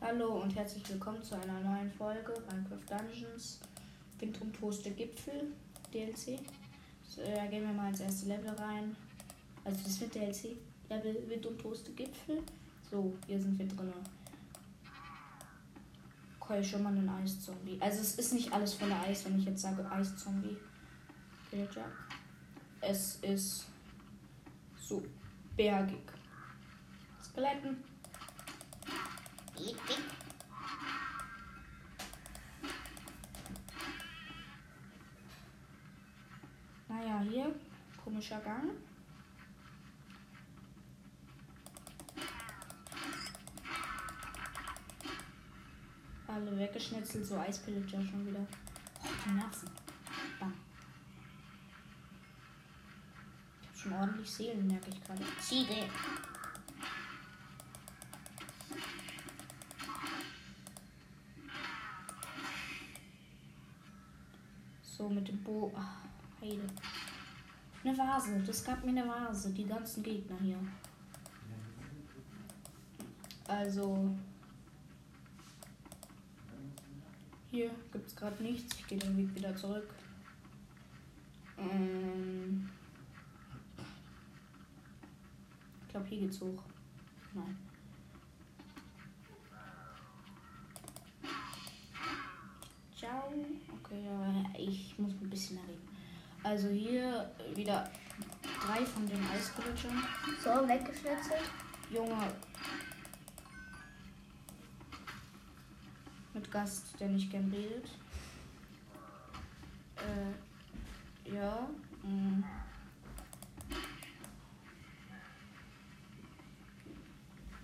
Hallo und herzlich willkommen zu einer neuen Folge Minecraft Dungeons Windumtoste Gipfel DLC. So, da gehen wir mal ins erste Level rein. Also das wird DLC. Level Windumtoste Gipfel. So, hier sind wir drin. Okay, schon mal einen Eiszombie. Also es ist nicht alles voller Eis, wenn ich jetzt sage Eiszombie. Villager. Es ist so bergig. Skeletten. Naja, hier komischer Gang. Alle weggeschnetzelt, so Eispillager schon wieder. Oh, die Nerven. Bam. Ich hab schon ordentlich Seelen, merke ich gerade. Ziege. So mit dem Bo. Ach, Heide. Eine Vase. Das gab mir eine Vase. Die ganzen Gegner hier. Also. Hier gibt es gerade nichts. Ich gehe den Weg wieder zurück. Ähm, ich glaube, hier geht's hoch. Nein. Ciao. Ja, ich muss ein bisschen reden. Also hier wieder drei von den Eisvillagern. So, weggeschnetzelt. Junge. Mit Gast, der nicht gern redet. Äh, ja. mm.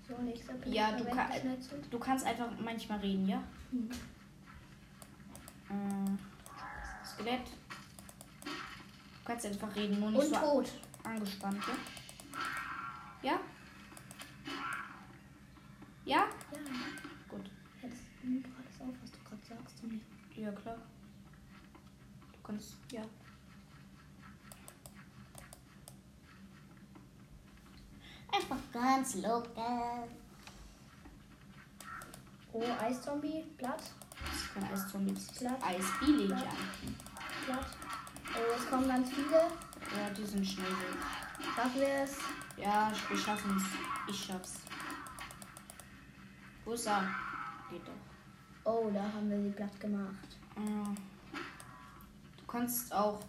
So, nächster Pillager Ja, du, ka weggeschnetzelt. du kannst einfach manchmal reden, ja? Mhm. Äh, Skelett. Du kannst einfach reden, nur nicht Und so tot. angespannt, ja? Ja? Ja? Ja. Gut. Jetzt nimm doch alles auf, was du gerade sagst. Und nicht. Ja, klar. Du kannst, ja. Einfach ganz locker. Oh, Eiszombie, platt, Das ist kein Eiszombie, das ist Platt. Eisvillager. Oh, es kommen ganz viele. Ja, die sind schnell weg. Schaffen wir es? Ja, wir schaffen es. Ich schaff's. Wo ist er? Geht doch. Oh, da haben wir sie platt gemacht. Ja. Du kannst auch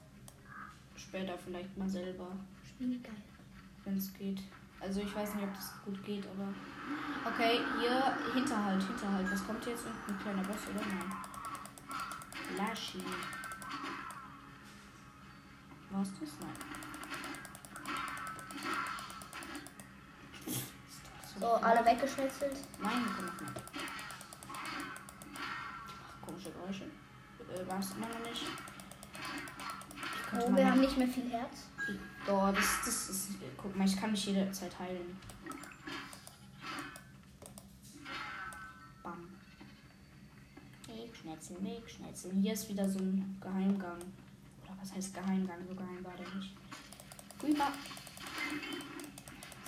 später vielleicht mal selber, Spiel geil. wenn es geht. Also ich weiß nicht, ob das gut geht, aber. Okay, hier Hinterhalt, Hinterhalt. Was kommt jetzt? Ein kleiner Boss, oder? Nein. Laschi. Was das? Nein. So, alle weggeschnetzelt. Nein, komm noch nicht. Ach, komische Geräusche. Äh, war es immer noch nicht. Könnte Oh, wir haben nicht mehr viel Herz. Oh, das, das ist. Guck mal, ich kann mich jederzeit heilen. Bam. Wegschnetzeln, wegschnetzeln. Hier ist wieder so ein Geheimgang. Oder was heißt Geheimgang? So geheim war der nicht. Rüber.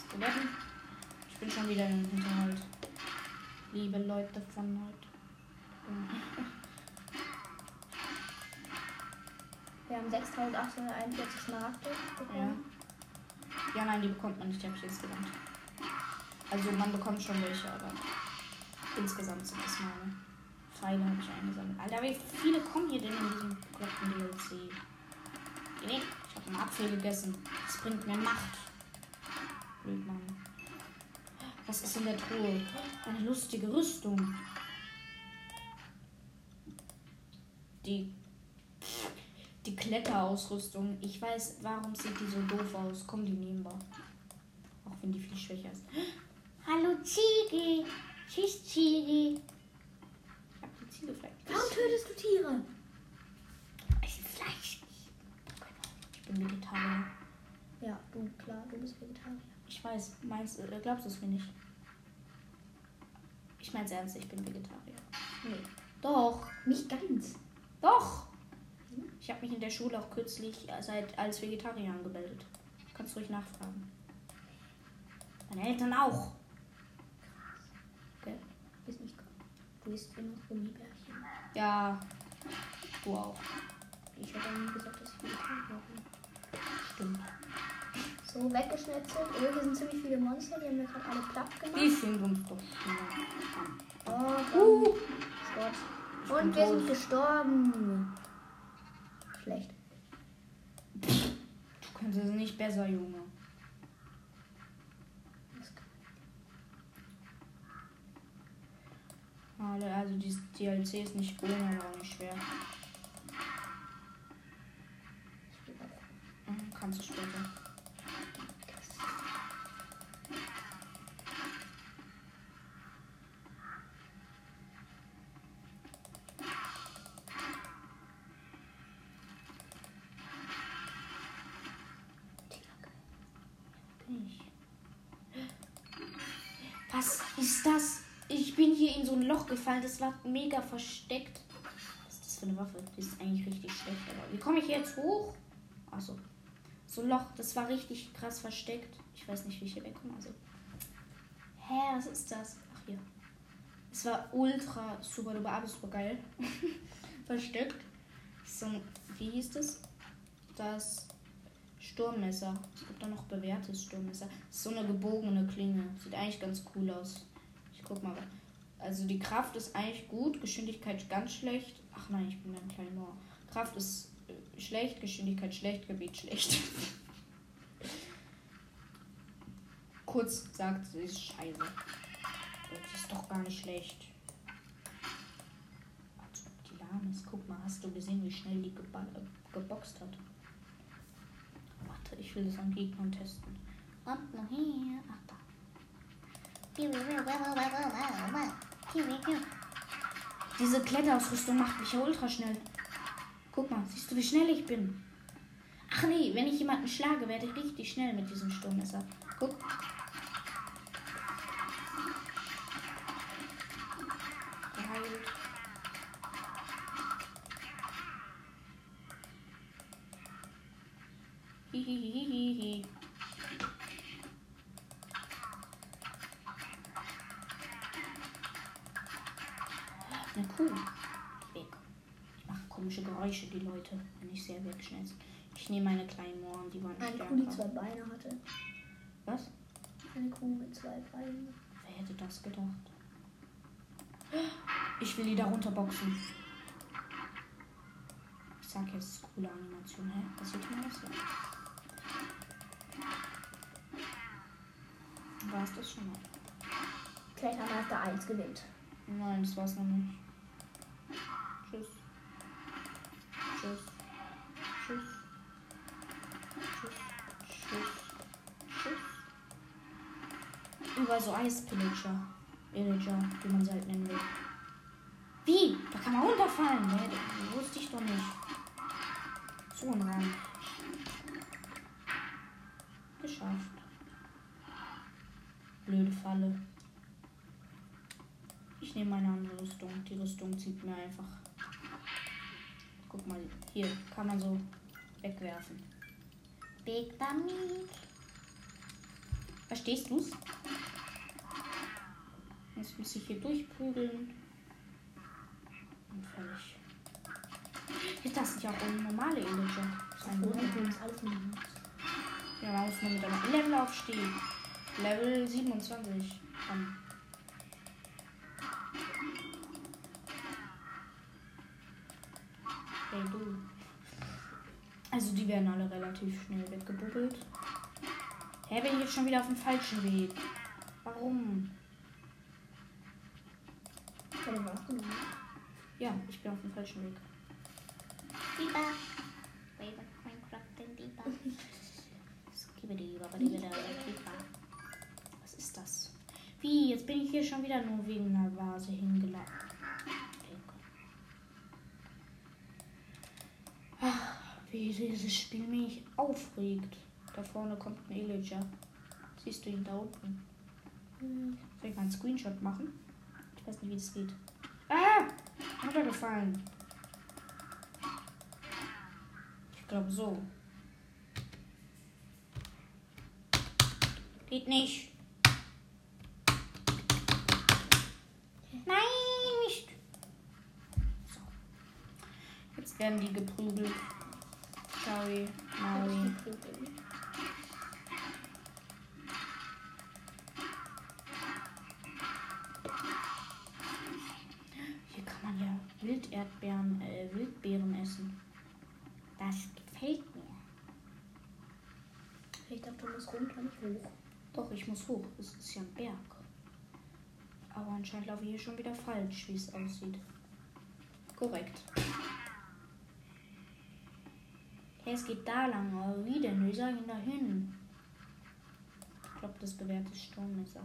Skeletten. Ich bin schon wieder im Hinterhalt. Liebe Leute von heute. Wir haben 6841 Smaragde Ja. bekommen. Ja, nein, die bekommt man nicht, habe ich gelernt. Also man bekommt schon welche, aber insgesamt sind es meine. Pfeile habe ich eingesammelt. Alter, wie viele kommen hier denn in diesem bekloppten DLC? Weg. Ich habe einen Apfel gegessen. Das bringt mir Macht. Blöd, Mann. Was ist in der Truhe? Eine lustige Rüstung. Die die Kletterausrüstung. Ich weiß, warum sieht die so doof aus. Komm, die nehmen wir. Auch wenn die viel schwächer ist. Hallo Ziege. Tschüss Ziege. Ich hab die Ziege vielleicht. Warum tötest du Tiere? Ich Fleisch. Ich bin Vegetarier. Ja, du, klar, du bist Vegetarier. Ich weiß, meinst äh, glaubst du es mir nicht? Ich mein's ernst, ich bin Vegetarier. Nee. Doch, Nicht ganz. doch. Ich habe mich in der Schule auch kürzlich seit als Vegetarier angemeldet. Kannst ruhig nachfragen. Meine Eltern auch. Okay. Ist nicht krass. isst noch Gummibärchen. Ja. Du auch. Ich habe nie gesagt, dass ich vegetarisch bin. Stimmt. So, weggeschnetzelt. Oh, hier sind ziemlich viele Monster, die haben wir gerade alle platt Die gemacht. sind uns doch. Oh, Uh. Gott. Und wir tot. sind gestorben. Schlecht. Du kannst es nicht besser, Junge. Alle, Also dieses DLC ist nicht aber auch nicht schwer. Mhm, Kannst du später. Gefallen. Das war mega versteckt. Was ist das für eine Waffe? Die ist eigentlich richtig schlecht. Aber wie komme ich jetzt hoch? Achso. So ein Loch, das war richtig krass versteckt. Ich weiß nicht, wie ich hier wegkomme. Also. Hä, was ist das? Ach hier. Es war ultra super duper, aber super geil. versteckt. So ein, wie hieß das? Das Sturmmesser. Es gibt da noch bewährtes Sturmmesser. So eine gebogene Klinge. Sieht eigentlich ganz cool aus. Ich guck mal. Also die Kraft ist eigentlich gut, Geschwindigkeit ganz schlecht. Ach nein, ich bin ein kleiner. Kraft ist äh, schlecht, Geschwindigkeit schlecht, Gebiet schlecht. Kurz gesagt, sie ist scheiße. Das ist doch gar nicht schlecht. Als ob die lahm ist. Guck mal, hast du gesehen, wie schnell die geba äh, geboxt hat? Warte, ich will das an Gegnern testen. Kommt noch her. Ach da. Diese Kletterausrüstung macht mich ja ultra schnell. Guck mal, siehst du, wie schnell ich bin? Ach nee, wenn ich jemanden schlage, werde ich richtig schnell mit diesem Sturmmesser. Guck. Sehr wegschnetze. Ich nehme meine kleinen Mohren, die waren Eine stärker. Kuh, die zwei Beine hatte. Was? Eine Kuh mit zwei Beinen. Wer hätte das gedacht? Ich will die da runterboxen. Ich sag jetzt coole Animation. Hä? Was sieht man das? War es das schon mal? Klettermeister 1 gewinnt. Nein, das war's noch nicht. Tschüss. Tschüss. Überall so Eispillager. Wie man sie halt nennen will. Wie? Da kann man runterfallen. Ne? Das wusste ich doch nicht. So ein Rang. Geschafft. Blöde Falle. Ich nehme meine andere Rüstung. Die Rüstung zieht mir einfach. Guck mal, hier kann man so wegwerfen. Weg damit. Verstehst du's? Jetzt muss ich hier durchprügeln. Und fertig. Ist das nicht auch eine normale in Ja, man muss nur mit einem Level aufstehen. Level 27. Komm. Hey du. Also die werden alle relativ schnell weggebubbelt. Hä, bin ich jetzt schon wieder auf dem falschen Weg? Warum? Ja, den warst du. Ja, ich bin auf dem falschen Weg. Babidi, Was ist das? Wie? Jetzt bin ich hier schon wieder nur wegen einer Vase hingelaufen. Ach, wie dieses Spiel mich aufregt. Da vorne kommt ein Illager. Siehst du ihn da unten? Hm. Soll ich mal einen Screenshot machen? Ich weiß nicht, wie das geht. Ah! Runtergefallen. Ich glaube so. Geht nicht. Nein, nicht. So. Jetzt werden die geprügelt. Sorry, Maui. Musst runter, nicht hoch. Doch, ich muss hoch. Es ist ja ein Berg. Aber anscheinend laufe ich hier schon wieder falsch, wie es aussieht. Korrekt. Hey, es geht da lang, aber wie denn? Wie soll ich denn da hin? Ich glaube, das bewährte Sturmmesser.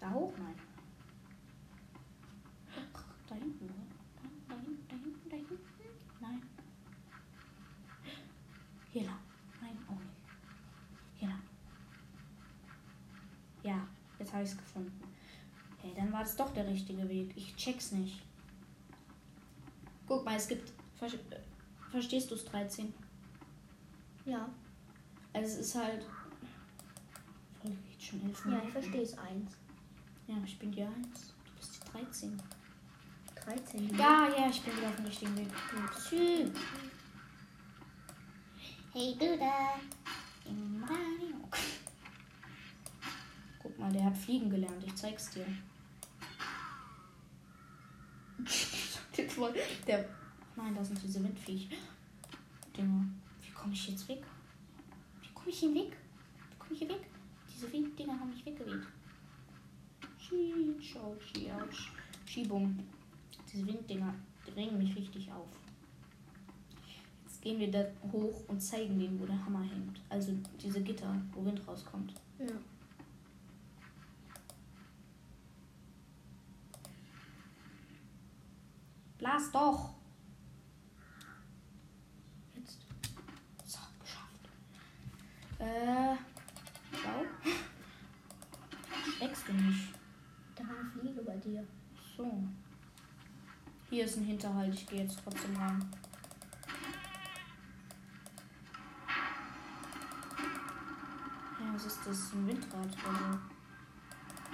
Da hoch? Nein. Da hinten, oder? Da, da hinten, da hinten, da hinten. Nein. Hier lang. Nein, auch nicht. Hier lang. Ja, jetzt habe ich es gefunden. Hey, dann war das doch der richtige Weg. Ich check's nicht. Guck mal, es gibt. Ver verstehst du es 13? Ja, Also es ist halt. Geht schon 11 ja, ich verstehe es. Eins. Ja, ich bin die 1. Du bist die 13. 13. Ja, ja, ich bin wieder auf dem richtigen Weg. Tschüss. Hey du da. Im Radio. Mal, der hat fliegen gelernt. Ich zeig's dir. Der. Nein, das sind diese Windviech. Dinger. Wie komme ich jetzt weg? Wie komme ich hier weg? Wie komme ich hier weg? Diese Winddinger haben mich weggeweht. Schi- Autsch. Schiebung. Diese Winddinger drängen mich richtig auf. Jetzt gehen wir da hoch und zeigen denen, wo der Hammer hängt. Also diese Gitter, wo Wind rauskommt. Ja. Blas doch! Jetzt. So, geschafft. Äh. Schau. Schreckst du nicht? Da war eine Fliege bei dir. So. Hier ist ein Hinterhalt, ich gehe jetzt trotzdem rein. Ja, was ist das? Ein Windrad oder?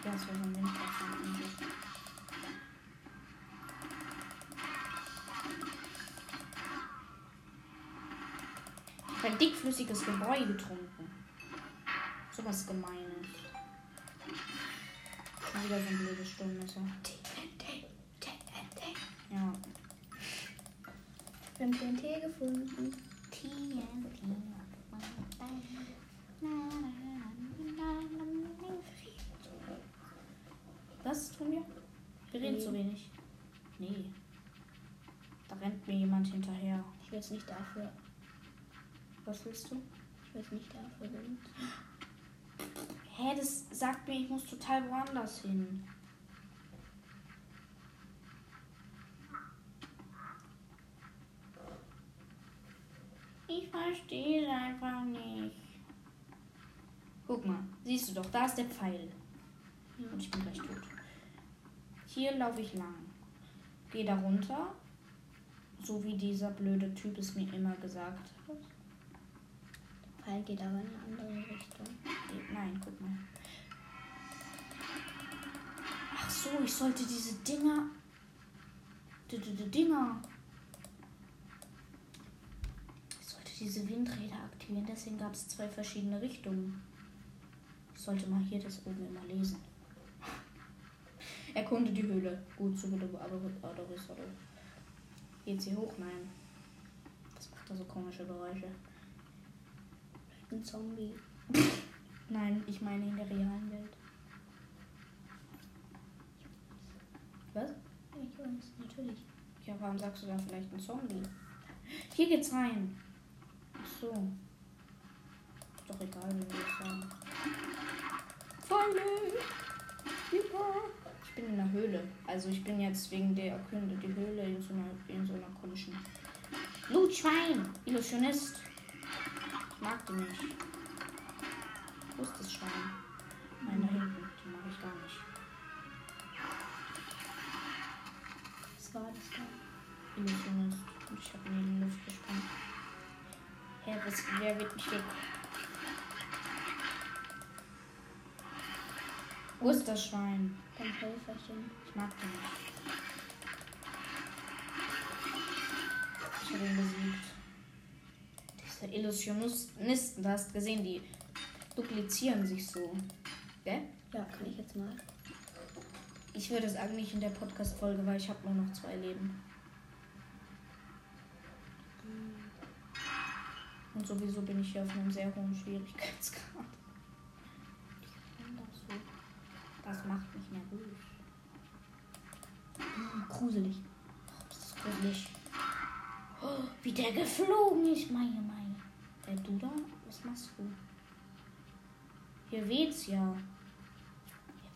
Ja, es war so ein Windrad. Dickflüssiges Gebräu getrunken. So was Gemeines. Schon wieder so ein blödes Sturmmesser. TNT. TNT. Ja. Wir haben TNT gefunden. TNT. Was tun wir? Wir reden Nee. zu wenig. Nee. Da rennt mir jemand hinterher. Ich will es nicht dafür. Was willst du? Ich es nicht dafür benutzen. Hä, das sagt mir, ich muss total woanders hin. Ich verstehe es einfach nicht. Guck mal, siehst du doch, da ist der Pfeil. Und ich bin gleich tot. Hier laufe ich lang. Gehe da runter. So wie dieser blöde Typ es mir immer gesagt hat. Pfeil geht aber in eine andere Richtung. Nein, guck mal. Ach so, ich sollte diese Dinger. Die, die, die Dinger. Ich sollte diese Windräder aktivieren, deswegen gab es zwei verschiedene Richtungen. Ich sollte mal hier das oben immer lesen. Erkunde die Höhle. Gut, so bitte, aber Geht sie hoch? Nein. Was macht da so komische Geräusche? Ein Zombie. Nein, ich meine in der realen Welt. Was? Ich weiß, natürlich. Ja, warum sagst du dann vielleicht ein Zombie? Hier geht's rein. Ach so. Ist doch egal, wie wir das sagen. Pfeile! Super! Ich bin in einer Höhle. Also ich bin jetzt wegen der Erkünde die Höhle in so einer, in so einer komischen Blutschwein! Illusionist! Ich mag die nicht. Wo ist das Schwein? Nein, da hinten. Die mag ich gar nicht. Was war das da? Illusionist. Und ich habe ihn in die Luft gespannt. Hä, was, wer wird mich weg? Wo ist das Schwein? Dein Helferchen. Ich mag den nicht. Ich habe ihn besiegt. Illusionisten, du hast gesehen, die duplizieren sich so. Gell? Ja, kann ich jetzt mal. Ich würde sagen, nicht in der Podcast-Folge, weil ich habe nur noch zwei Leben. Und sowieso bin ich hier auf einem sehr hohen Schwierigkeitsgrad. Das macht mich nervös. Hm, gruselig. Das ist gruselig. Oh, wie der geflogen ist, meine, meine. Äh, du da? Was machst du? Hier weht's ja. ja.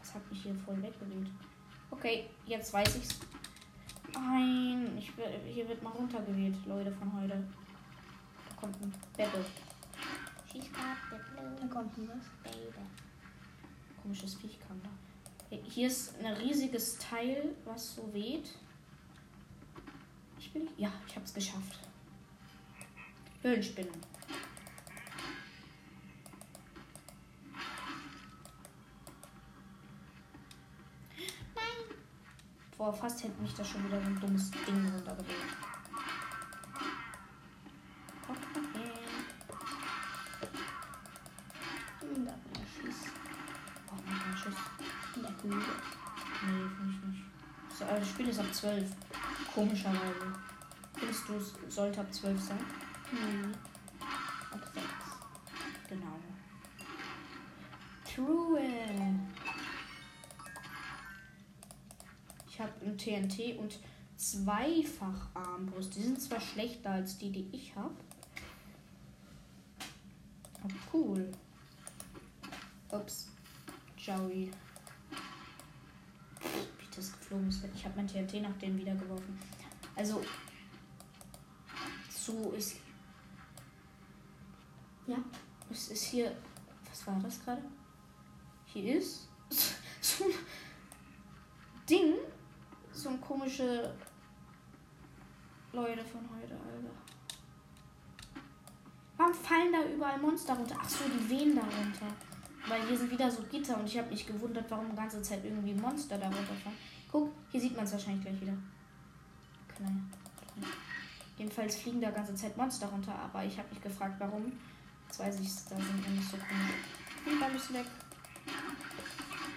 Was hat mich hier voll weggeweht? Okay, jetzt weiß ich's. Nein, ich, hier wird mal runtergeweht, Leute von heute. Da kommt ein the Da kommt denn was. Komisches Viech kam da. Hier ist ein riesiges Teil, was so weht. Ich bin. Ja, ich hab's geschafft. Höhlenspinnen. Boah, fast hätte mich da schon wieder so ein dummes Ding. Hm, Da Schuss. In der. Nee, finde ich nicht. So, das Spiel ist ab 12. Komischerweise. Findest du, es sollte ab 12 sein? Hm. TNT und zweifach Armbrust. Die sind zwar schlechter als die, die ich habe. Aber cool. Ups. Joey. Wie das geflogen ist. Ich habe mein TNT nach denen wieder geworfen. Also. So ist. Ja. Es ist hier. Was war das gerade? Hier ist Komische Leute von heute, Alter. Warum fallen da überall Monster runter? Ach so, die wehen da runter. Weil hier sind wieder so Gitter und ich habe mich gewundert, warum die ganze Zeit irgendwie Monster da runterfallen. Guck, hier sieht man es wahrscheinlich gleich wieder. Klein. Jedenfalls fliegen da ganze Zeit Monster runter, aber ich habe mich gefragt, warum. Jetzt weiß ich es, da sind nämlich so komische. Und dann ist weg.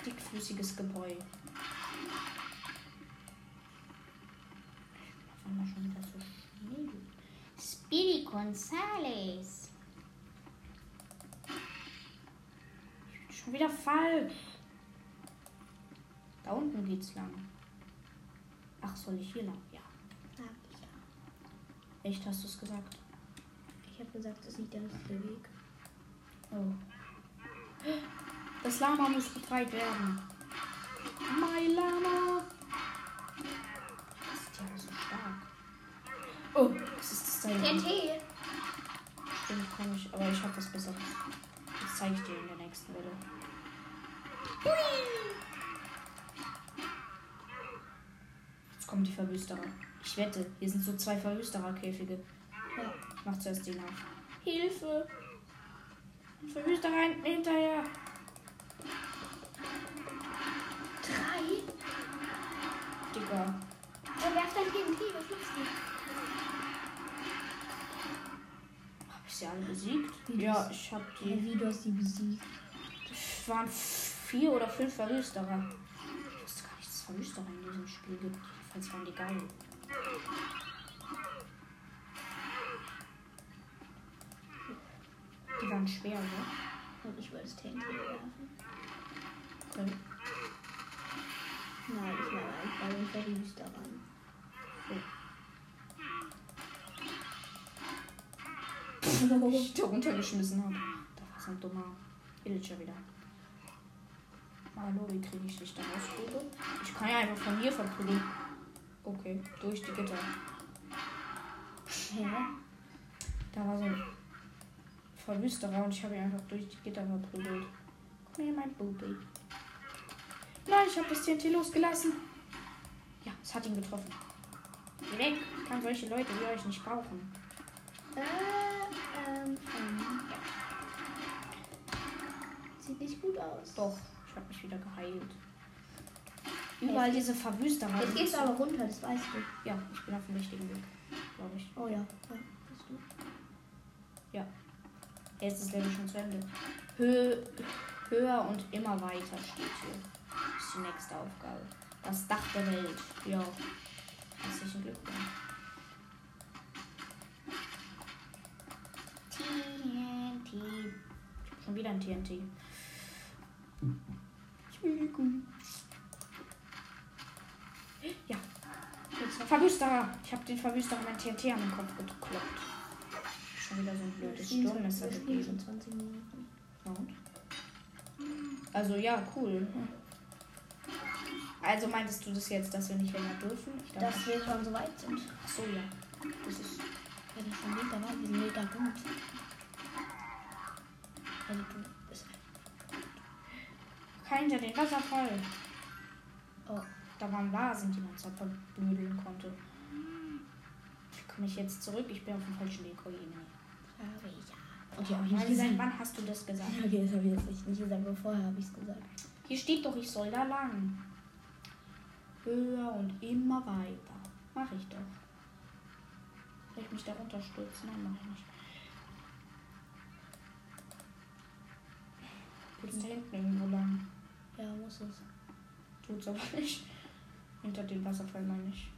Dickflüssiges Gebäude. Einmal schon wieder so schnell. Speedy Gonzales. Schon wieder falsch. Da unten geht's lang. Ach, soll ich hier lang? Ja. Sag ich ja. Echt, hast du es gesagt? Ich habe gesagt, das ist nicht der richtige Weg. Oh. Das Lama muss befreit werden. My Lama. Stark. Oh, was ist das da? hinten? TNT! Stimmt, ich, aber ich habe was Besseres. Das zeige ich dir in der nächsten Welle. Jetzt kommen die Verwüsterer. Ich wette, hier sind so zwei Verwüstererkäfige. Ja. Ich mach zuerst den auf. Hilfe! Ein Verwüsterer hinterher! Drei? Digga. Ein TNT, was machst du? Hab ich sie alle besiegt? Wie Ja, das- ich hab Ja, die. wie du hast sie besiegt. Es waren vier oder fünf Verwüsterer. Ich wusste gar nicht, dass es Verwüsterer in diesem Spiel gibt. Jedenfalls waren die geil. Die waren schwer, ne? Und ich wollte das TNT werfen. Okay. Nein, ich meine einfach den Verwüster ran. Ich da runtergeschmissen habe. Da war so ein dummer Villager wieder. Hallo, wie kriege ich dich da raus? Ich kann ja einfach von hier verprügeln. Okay, durch die Gitter. Hä? Da war so ein Verwüsterer und ich habe ihn einfach durch die Gitter verprügelt. Komm her, mein Bubi. Nein, ich habe das TNT losgelassen. Ja, es hat ihn getroffen. Weg. Ich kann solche Leute wie euch nicht brauchen. Äh, ähm, ähm. Sieht nicht gut aus. Doch, ich habe mich wieder geheilt. Überall diese Verwüsterer. Jetzt gehst du aber runter, das weißt du. Ja, ich bin auf dem richtigen Weg. glaube ich. Oh ja. ja. Bist du? Jetzt ist Level schon zu Ende. Hö höher und immer weiter steht hier. Das ist die nächste Aufgabe. Das Dach der Welt. Ja. Herzlichen Glückwunsch. TNT. Schon wieder ein TNT. Entschuldigung. Ja. Jetzt Verwüsterer. Ich habe den Verwüsterer mein TNT an den Kopf gekloppt. Schon wieder so ein blödes Sturmmesser gegeben. 20 Minuten. Und? Also ja, cool. Also meintest du das jetzt, dass wir nicht länger dürfen? Ich dachte, Dass wir schon so weit sind. ach so, ja. Das ist Ja, das schon mega weit. Wir sind mega gut. Also du bist. kein hinter den Wasserfall. Oh. Da waren Vasen, die man zerbüdeln konnte. Wie komme ich jetzt zurück? Ich bin auf dem falschen Weg. Oh. Sorry, ja. Hab ich aber nicht gesagt. wann hast du das gesagt? Okay, das habe ich jetzt nicht gesagt, aber vorher habe ich es gesagt. Hier steht doch, ich soll da lang. Höher und immer weiter. Mach ich doch. Soll ich mich da runterstürzen? Nein, mach ich nicht. Geht's da hinten irgendwo lang? Ja, muss es. Tut's aber nicht. Hinter dem Wasserfall meine ich.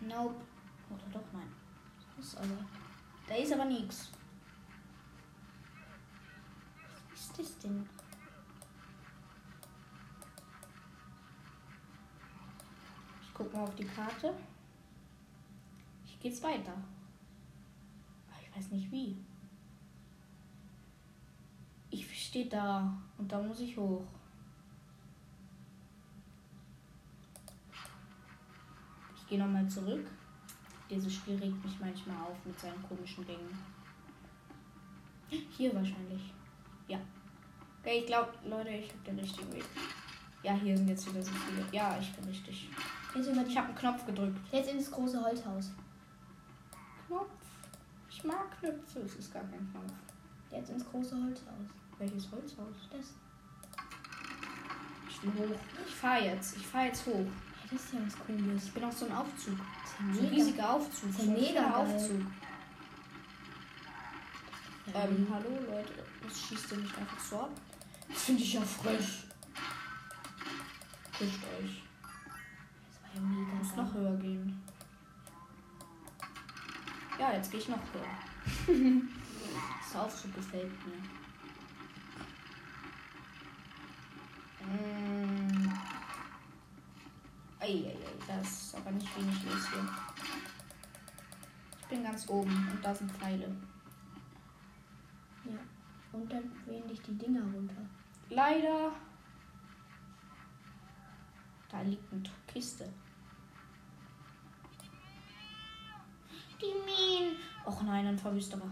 Nope. Oder doch, nein. Muss aber. Da ist aber nichts. Was ist das denn? Guck mal auf die Karte. Hier geht's weiter. Aber ich weiß nicht wie. Ich stehe da und da muss ich hoch. Ich gehe nochmal zurück. Dieses Spiel regt mich manchmal auf mit seinen komischen Gängen. Hier wahrscheinlich. Ja. Okay, ich glaube, Leute, ich habe den richtigen Weg. Ja, hier sind jetzt wieder so viele. Ja, ich bin richtig. Jetzt über die. Ich habe einen Knopf gedrückt. Jetzt ins große Holzhaus. Knopf. Ich mag Knöpfe. Es ist gar kein Knopf. Jetzt ins große Holzhaus. Welches Holzhaus? Das. Ich will hoch. Ich fahre jetzt. Ich fahre jetzt hoch. Hey, das ist ja was Cooles. Ich bin auf so einem Aufzug. Das So ein ist ja riesiger Aufzug. ist ja So ein mega. Aufzug. Ja, Ähm, hallo Leute. Das schießt ihr nicht einfach so ab? Das finde ich ja frech. Kuscht euch. Ja mega. Muss geil. noch höher gehen. Ja, jetzt gehe ich noch höher. das Aufzug gefällt mir. Mm. Eieiei, das ist aber nicht wenig los hier. Ich bin ganz oben und da sind Pfeile. Ja. Und dann wehen dich die Dinger runter. Leider. Da liegt eine Kiste. Die Minen. Och nein, ein Verwüsterer.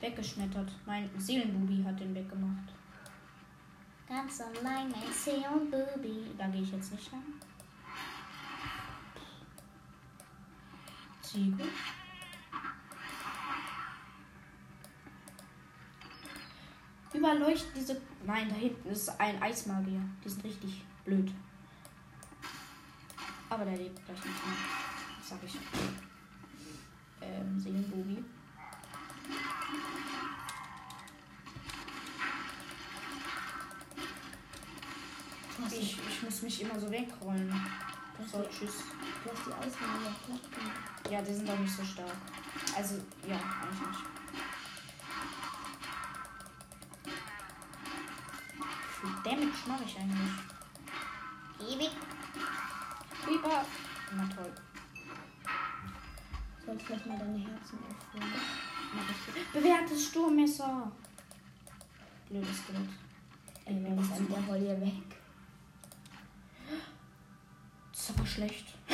Weggeschmettert. Mein Seelenbubi hat den weggemacht. Ganz allein mein Seelenbubi. Da gehe ich jetzt nicht lang. Ziege. Überleuchten diese. Nein, da hinten ist ein Eismagier. Die sind richtig blöd. Aber der lebt gleich nicht mehr. Das sag ich. Ähm, Seelenbubi. Du hast, Ich, ich muss mich immer so wegrollen. So, tschüss. du hast die Eiswände platt gemacht. Ja, die sind doch nicht so stark. Also, ja, eigentlich nicht. Wie viel Damage mache ich eigentlich? Ewig. Creeper. Na toll. Sollst vielleicht mal deine Herzen ich. Bewährtes Sturmmesser. Blödes Skelett. Ey, wenn an der hol hier weg. Das ist aber schlecht.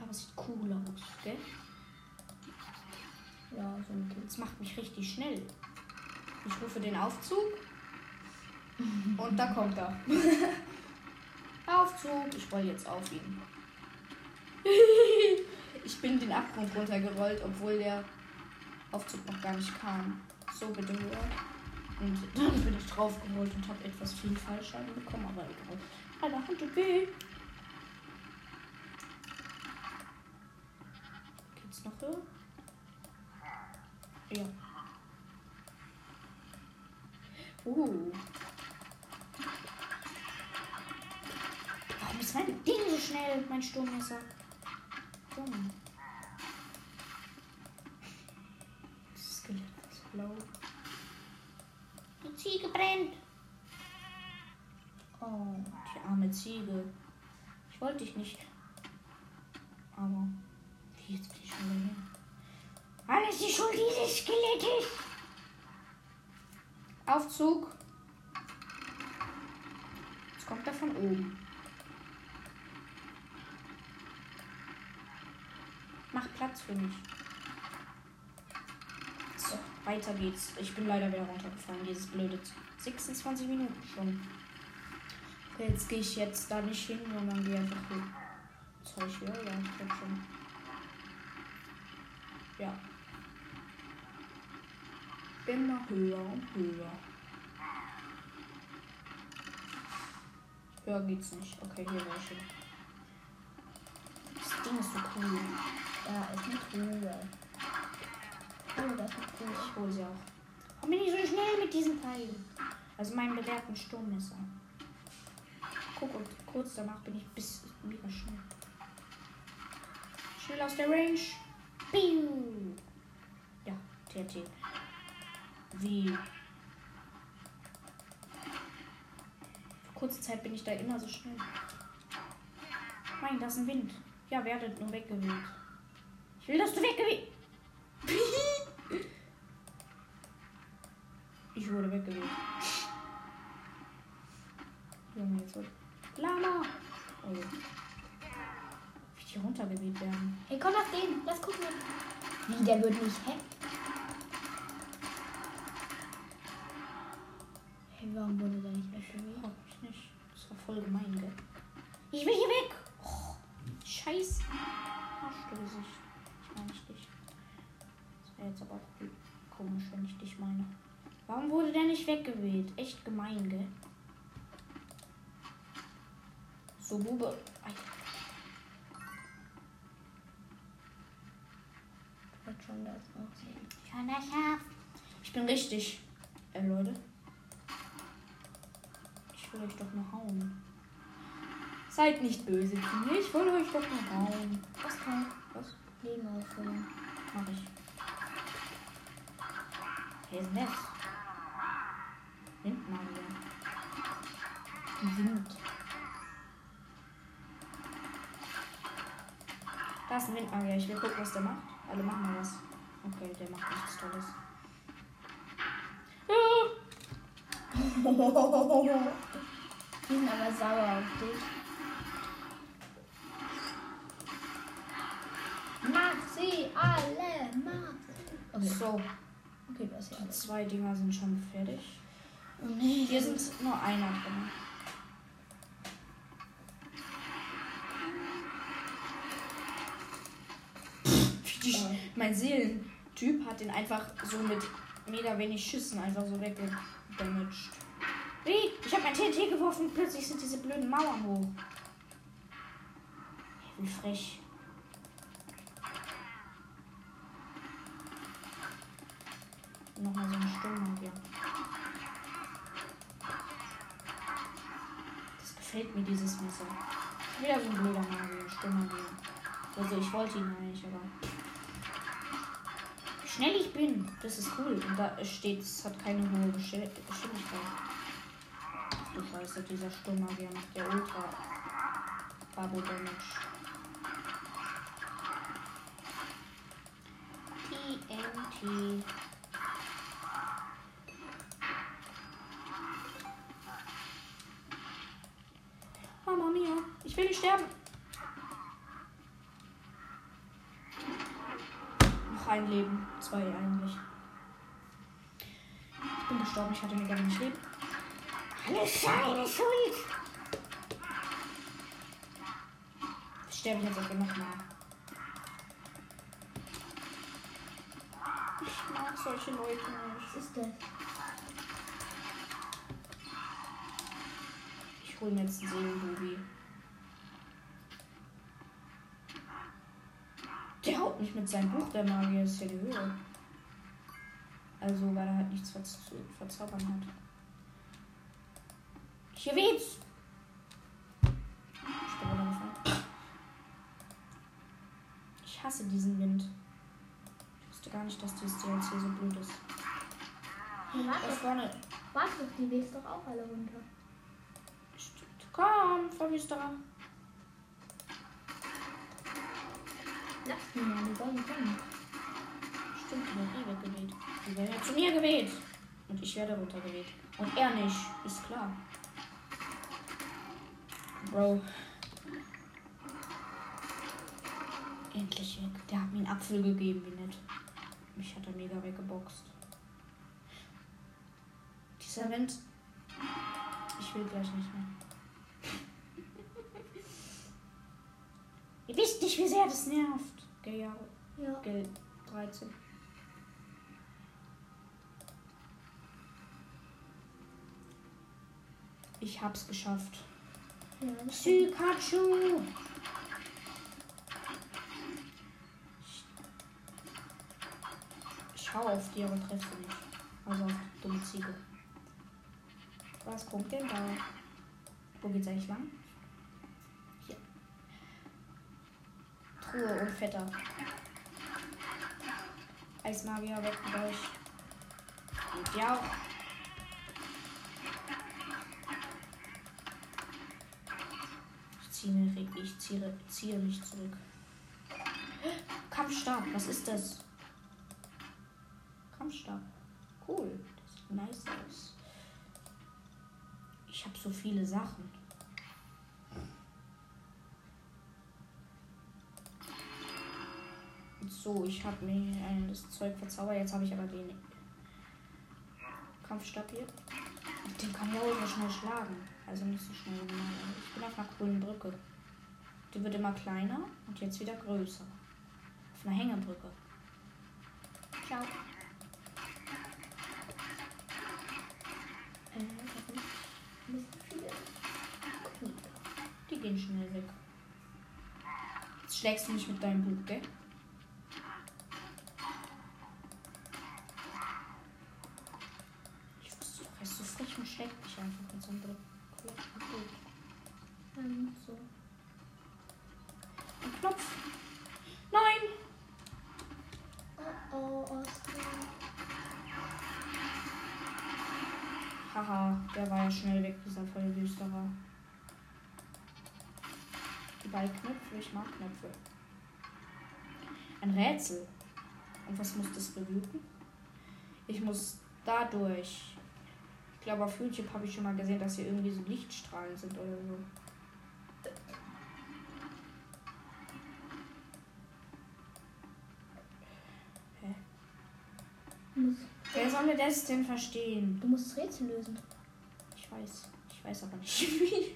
aber sieht cool aus, gell? Ja, so ein Kind. Das macht mich richtig schnell. Ich rufe den Aufzug. Und da kommt er. Aufzug. Ich roll jetzt auf ihn. ich bin den Abgrund runtergerollt, obwohl der Aufzug noch gar nicht kam. So bitte höher. Und dann bin ich draufgerollt und habe etwas viel Fallschaden bekommen, aber egal. Alle Hand okay. Geht's noch höher? Ja. Uh. Schnell, mein Sturmmesser? Dumm. Das Skelett ist blau. Die Ziege brennt. Oh, die arme Ziege. Ich wollte dich nicht. Aber. Wie jetzt bin ich schon wieder hier? Alles die Schuld dieses Skelettes. Aufzug. Jetzt kommt er von oben. Mach Platz für mich. So, weiter geht's. Ich bin leider wieder runtergefallen, dieses blöde 26 Minuten schon. Okay, jetzt gehe ich jetzt da nicht hin, sondern gehe einfach. Soll ich hier? Ja, ich glaube schon. Ja. Immer höher und höher. Höher geht's nicht. Okay, hier war ich schon. Das Ding ist so cool. Da ist eine Truhe. Oh, das ist Truhe. Ich hole sie auch. Warum bin ich so schnell mit diesem Teil? Also meinem bewährten Sturmmesser. Guck, und kurz danach bin ich bis mega schnell. Schnell aus der Range. Piu. Ja, TNT. Wie? Für kurze Zeit bin ich da immer so schnell. Nein, da ist ein Wind. Ja, werdet nur weggeweht. Ich will, dass du weggeweht. Ich wurde weggeweht. Junge, jetzt wird. Lama! Oh. Wie die runtergeweht werden. Hey, komm auf den. Lass gucken. Wie, der wird nicht hä? Hey, warum wurde der nicht weggeweht? Frag mich nicht. Das war voll gemein, gell? Ich will hier wurde der nicht weggeweht? Echt gemein, gell? So, Bube. Wird schon das aussehen. Schon das Schaf. Ich bin richtig. Äh, Leute. Ich will euch doch nur hauen. Seid nicht böse zu mir. Ich will euch doch nur hauen. Was kann Was? Leben auffüllen? Mach ich. Wer ist denn das? Wind. Da ist ein Windmagier. Ich will gucken, was der macht. Alle machen mal was. Okay, der macht nichts Tolles. Die sind aber sauer auf dich. Mach sie alle, mach sie. Okay, So, okay ja die alles. zwei Dinger sind schon fertig. Nee, Hier sind nur einer drin. Die, Oh. mein Seelentyp hat den einfach so mit mega wenig Schüssen einfach so weggedamaged. Wie? Ich habe mein TNT geworfen und plötzlich sind diese blöden Mauern hoch. Wie frech. Nochmal so eine Sturmmagier. Das gefällt mir, dieses Messer. Wieder so ein blöder Magier, Sturmmagier. Also ich wollte ihn eigentlich, aber. Schnell ich bin, das ist cool. Und da steht, es hat keine hohe Geschwindigkeit. Du Scheiße, dieser Sturmmagier macht ja ultra Babo Damage. TNT. Mama mia, ich will nicht sterben. ein Leben. Zwei eigentlich. Ich bin gestorben, ich hatte mir gar nicht Leben. Alles seine Schuld! Ich sterbe ich jetzt einfach nochmal. Ich mag solche Leute nicht. Was ist denn? Ich hole mir jetzt einen Seelenbubi. Mich mit seinem Buch, der Magier ist ja die Höhe. Also, weil er halt nichts ver zu verzaubern hat. Hier weht's! Ich hasse diesen Wind. Ich wusste gar nicht, dass dieses DLC so blöd ist. Hey, Da warte, vorne. warte, die wehst doch auch alle runter. Stimmt. Komm, Verwüsterer. Mich mal, die sollen kommen. Stimmt, die wird eh weggeweht. Die werden ja zu mir geweht. Und ich werde runtergeweht. Und er nicht. Ist klar. Bro. Endlich weg. Der hat mir einen Apfel gegeben, wie nett. Mich hat er mega weggeboxt. Dieser Wind. Ich will gleich nicht mehr. Ihr wisst nicht, wie sehr das nervt. Gell, Jahre. Ja. Gell, 13. Ich hab's geschafft. ja. Pikachu! Ich hau auf die, aber treffe nicht. Also auf die dumme Ziege. Was kommt denn da? Wo geht's eigentlich lang? Truhe und Vetter. Eismagier weg mit euch. Und ja. Ich ziehe, mich- ich ziehe, ziehe mich zurück. Kampfstab, was ist das? Kampfstab. Cool. Das sieht nice aus. Ich habe so viele Sachen. So, ich habe mir ein, das Zeug verzaubert. Jetzt habe ich aber den Kampfstab hier. Dem kann ich auch so schnell schlagen. Also nicht so schnell normal. Ich bin auf einer grünen Brücke. Die wird immer kleiner und jetzt wieder größer. Auf einer Hängebrücke. Ciao. Äh. Die gehen schnell weg. Jetzt schlägst du mich mit deinem Buch, gell? Ich wusste doch, er ist so frech und schlägt Buch. Ähm, so. Ein Knopf. Nein! Oh, oh, Oskar. Haha, der war ja schnell weg, dieser Vollwüsterer. Die beiden Knöpfe, ich mag Knöpfe. Ein Rätsel. Und was muss das bewirken? Ich muss dadurch. Ich glaube, auf YouTube habe ich schon mal gesehen, dass hier irgendwie so Lichtstrahlen sind oder so. Hä? Wer soll das denn verstehen? du musst das Rätsel lösen. Ich weiß. Ich weiß aber nicht wie.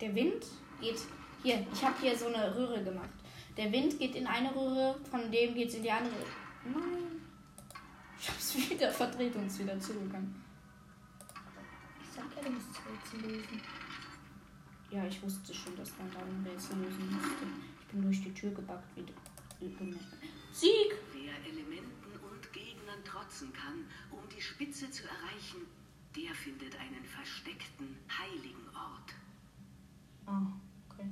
Der Wind geht. Hier, ich habe hier so eine Röhre gemacht. Der Wind geht in eine Röhre, von dem geht es in die andere. Nein. Ich hab's wieder verdreht und ist wieder zugegangen. Ich sag ja, du musst Rätsel lösen. Ja, ich wusste schon, dass man da ein Rätsel lösen musste. Ich bin durch die Tür gebackt wie Sieg! Wer Elementen und Gegnern trotzen kann, um die Spitze zu erreichen, der findet einen versteckten, heiligen Ort. Ah, okay.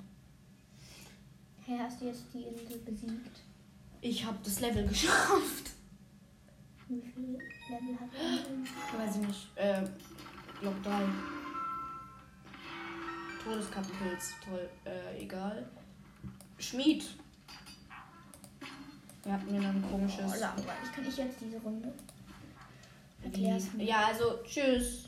Hey, hast du jetzt die Insel besiegt? Ich habe das Level geschafft. Wie viele Level hat er? Weiß ich nicht. Äh, glaub drei. Todeskappenpilz. Toll. Äh, egal. Schmied. Wir hatten mir noch ein komisches. Oh, langweilig. Kann ich jetzt diese Runde? Erklär's mir. Ja, also, tschüss.